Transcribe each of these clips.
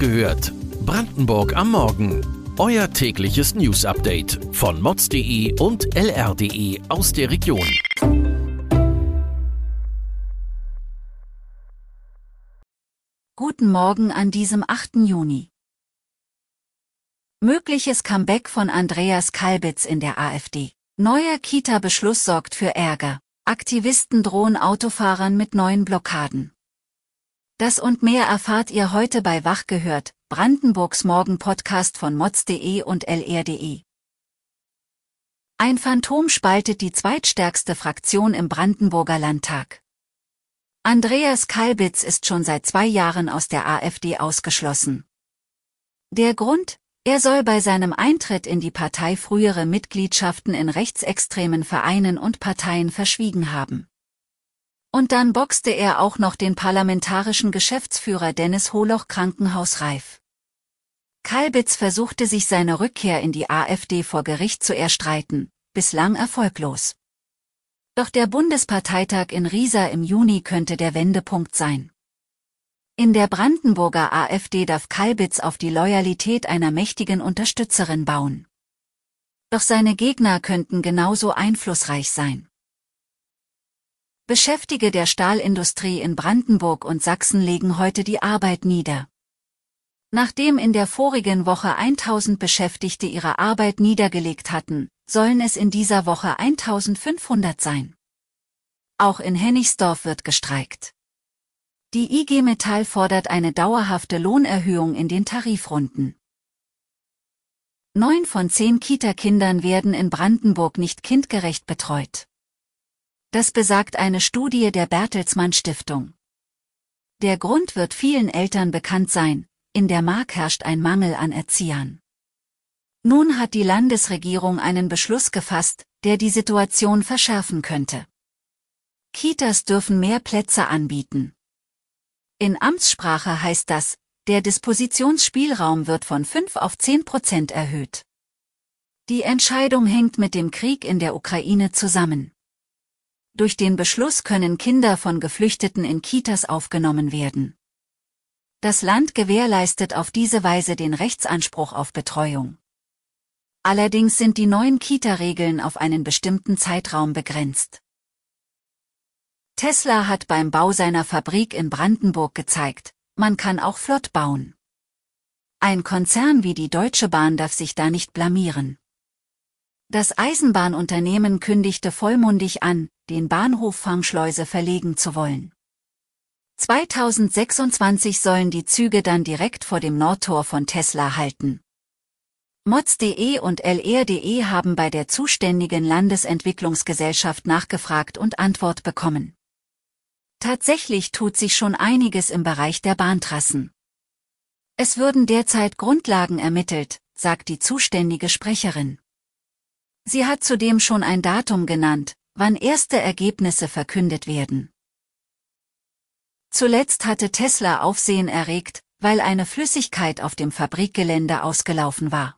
gehört. Brandenburg am Morgen. Euer tägliches News-Update von mods.de und lr.de aus der Region. Guten Morgen an diesem 8. Juni. Mögliches Comeback von Andreas Kalbitz in der AfD. Neuer Kita-Beschluss sorgt für Ärger. Aktivisten drohen Autofahrern mit neuen Blockaden. Das und mehr erfahrt ihr heute bei Wach gehört, Brandenburgs Morgen-Podcast von mods.de und lr.de. Ein Phantom spaltet die zweitstärkste Fraktion im Brandenburger Landtag. Andreas Kalbitz ist schon seit zwei Jahren aus der AfD ausgeschlossen. Der Grund? Er soll bei seinem Eintritt in die Partei frühere Mitgliedschaften in rechtsextremen Vereinen und Parteien verschwiegen haben. Und dann boxte er auch noch den parlamentarischen Geschäftsführer Dennis Holoch krankenhausreif. Kalbitz versuchte sich seine Rückkehr in die AfD vor Gericht zu erstreiten, bislang erfolglos. Doch der Bundesparteitag in Riesa im Juni könnte der Wendepunkt sein. In der Brandenburger AfD darf Kalbitz auf die Loyalität einer mächtigen Unterstützerin bauen. Doch seine Gegner könnten genauso einflussreich sein. Beschäftige der Stahlindustrie in Brandenburg und Sachsen legen heute die Arbeit nieder. Nachdem in der vorigen Woche 1000 Beschäftigte ihre Arbeit niedergelegt hatten, sollen es in dieser Woche 1500 sein. Auch in Hennigsdorf wird gestreikt. Die IG Metall fordert eine dauerhafte Lohnerhöhung in den Tarifrunden. Neun von zehn Kita-Kindern werden in Brandenburg nicht kindgerecht betreut. Das besagt eine Studie der Bertelsmann Stiftung. Der Grund wird vielen Eltern bekannt sein, in der Mark herrscht ein Mangel an Erziehern. Nun hat die Landesregierung einen Beschluss gefasst, der die Situation verschärfen könnte. Kitas dürfen mehr Plätze anbieten. In Amtssprache heißt das, der Dispositionsspielraum wird von 5 auf 10 Prozent erhöht. Die Entscheidung hängt mit dem Krieg in der Ukraine zusammen. Durch den Beschluss können Kinder von Geflüchteten in Kitas aufgenommen werden. Das Land gewährleistet auf diese Weise den Rechtsanspruch auf Betreuung. Allerdings sind die neuen Kita-Regeln auf einen bestimmten Zeitraum begrenzt. Tesla hat beim Bau seiner Fabrik in Brandenburg gezeigt, man kann auch flott bauen. Ein Konzern wie die Deutsche Bahn darf sich da nicht blamieren. Das Eisenbahnunternehmen kündigte vollmundig an, den Bahnhof Fangschleuse verlegen zu wollen. 2026 sollen die Züge dann direkt vor dem Nordtor von Tesla halten. Mods.de und lr.de haben bei der zuständigen Landesentwicklungsgesellschaft nachgefragt und Antwort bekommen. Tatsächlich tut sich schon einiges im Bereich der Bahntrassen. Es würden derzeit Grundlagen ermittelt, sagt die zuständige Sprecherin. Sie hat zudem schon ein Datum genannt, wann erste Ergebnisse verkündet werden. Zuletzt hatte Tesla Aufsehen erregt, weil eine Flüssigkeit auf dem Fabrikgelände ausgelaufen war.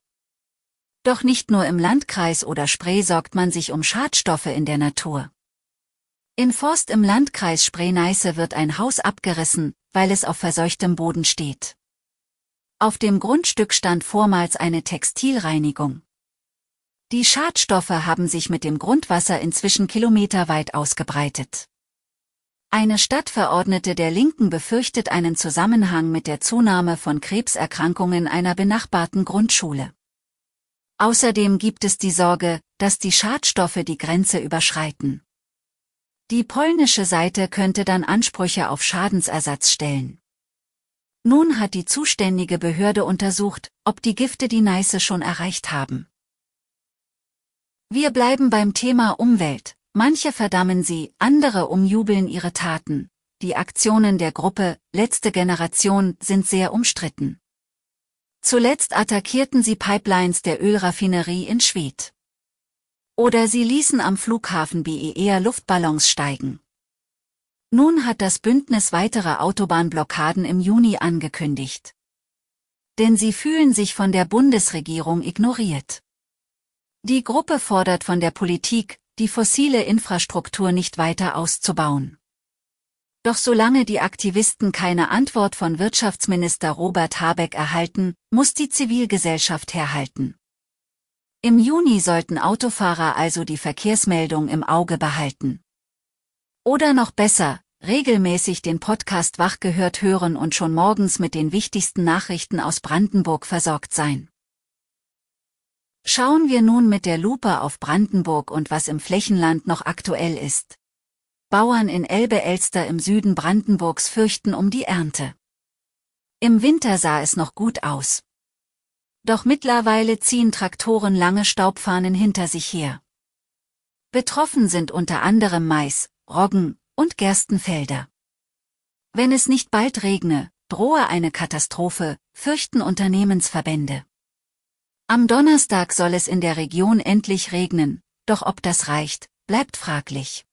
Doch nicht nur im Landkreis oder Spree sorgt man sich um Schadstoffe in der Natur. In Forst im Landkreis Spree-Neiße wird ein Haus abgerissen, weil es auf verseuchtem Boden steht. Auf dem Grundstück stand vormals eine Textilreinigung. Die Schadstoffe haben sich mit dem Grundwasser inzwischen kilometerweit ausgebreitet. Eine Stadtverordnete der Linken befürchtet einen Zusammenhang mit der Zunahme von Krebserkrankungen einer benachbarten Grundschule. Außerdem gibt es die Sorge, dass die Schadstoffe die Grenze überschreiten. Die polnische Seite könnte dann Ansprüche auf Schadensersatz stellen. Nun hat die zuständige Behörde untersucht, ob die Gifte die Neiße schon erreicht haben. Wir bleiben beim Thema Umwelt. Manche verdammen sie, andere umjubeln ihre Taten. Die Aktionen der Gruppe Letzte Generation sind sehr umstritten. Zuletzt attackierten sie Pipelines der Ölraffinerie in Schwedt. Oder sie ließen am Flughafen BER Luftballons steigen. Nun hat das Bündnis weitere Autobahnblockaden im Juni angekündigt. Denn sie fühlen sich von der Bundesregierung ignoriert. Die Gruppe fordert von der Politik, die fossile Infrastruktur nicht weiter auszubauen. Doch solange die Aktivisten keine Antwort von Wirtschaftsminister Robert Habeck erhalten, muss die Zivilgesellschaft herhalten. Im Juni sollten Autofahrer also die Verkehrsmeldung im Auge behalten. Oder noch besser, regelmäßig den Podcast Wach gehört hören und schon morgens mit den wichtigsten Nachrichten aus Brandenburg versorgt sein. Schauen wir nun mit der Lupe auf Brandenburg und was im Flächenland noch aktuell ist. Bauern in Elbe-Elster im Süden Brandenburgs fürchten um die Ernte. Im Winter sah es noch gut aus. Doch mittlerweile ziehen Traktoren lange Staubfahnen hinter sich her. Betroffen sind unter anderem Mais, Roggen und Gerstenfelder. Wenn es nicht bald regne, drohe eine Katastrophe, fürchten Unternehmensverbände. Am Donnerstag soll es in der Region endlich regnen, doch ob das reicht, bleibt fraglich.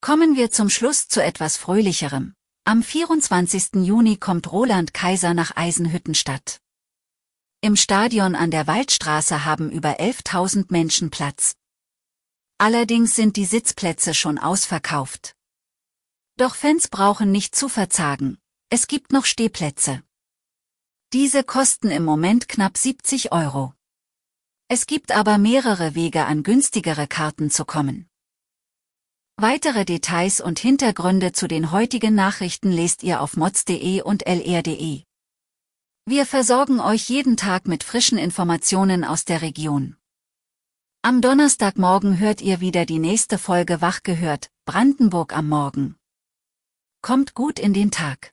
Kommen wir zum Schluss zu etwas Fröhlicherem. Am 24. Juni kommt Roland Kaiser nach Eisenhüttenstadt. Im Stadion an der Waldstraße haben über 11.000 Menschen Platz. Allerdings sind die Sitzplätze schon ausverkauft. Doch Fans brauchen nicht zu verzagen, es gibt noch Stehplätze. Diese kosten im Moment knapp 70 Euro. Es gibt aber mehrere Wege an günstigere Karten zu kommen. Weitere Details und Hintergründe zu den heutigen Nachrichten lest ihr auf mods.de und lr.de. Wir versorgen euch jeden Tag mit frischen Informationen aus der Region. Am Donnerstagmorgen hört ihr wieder die nächste Folge Wach gehört, Brandenburg am Morgen. Kommt gut in den Tag.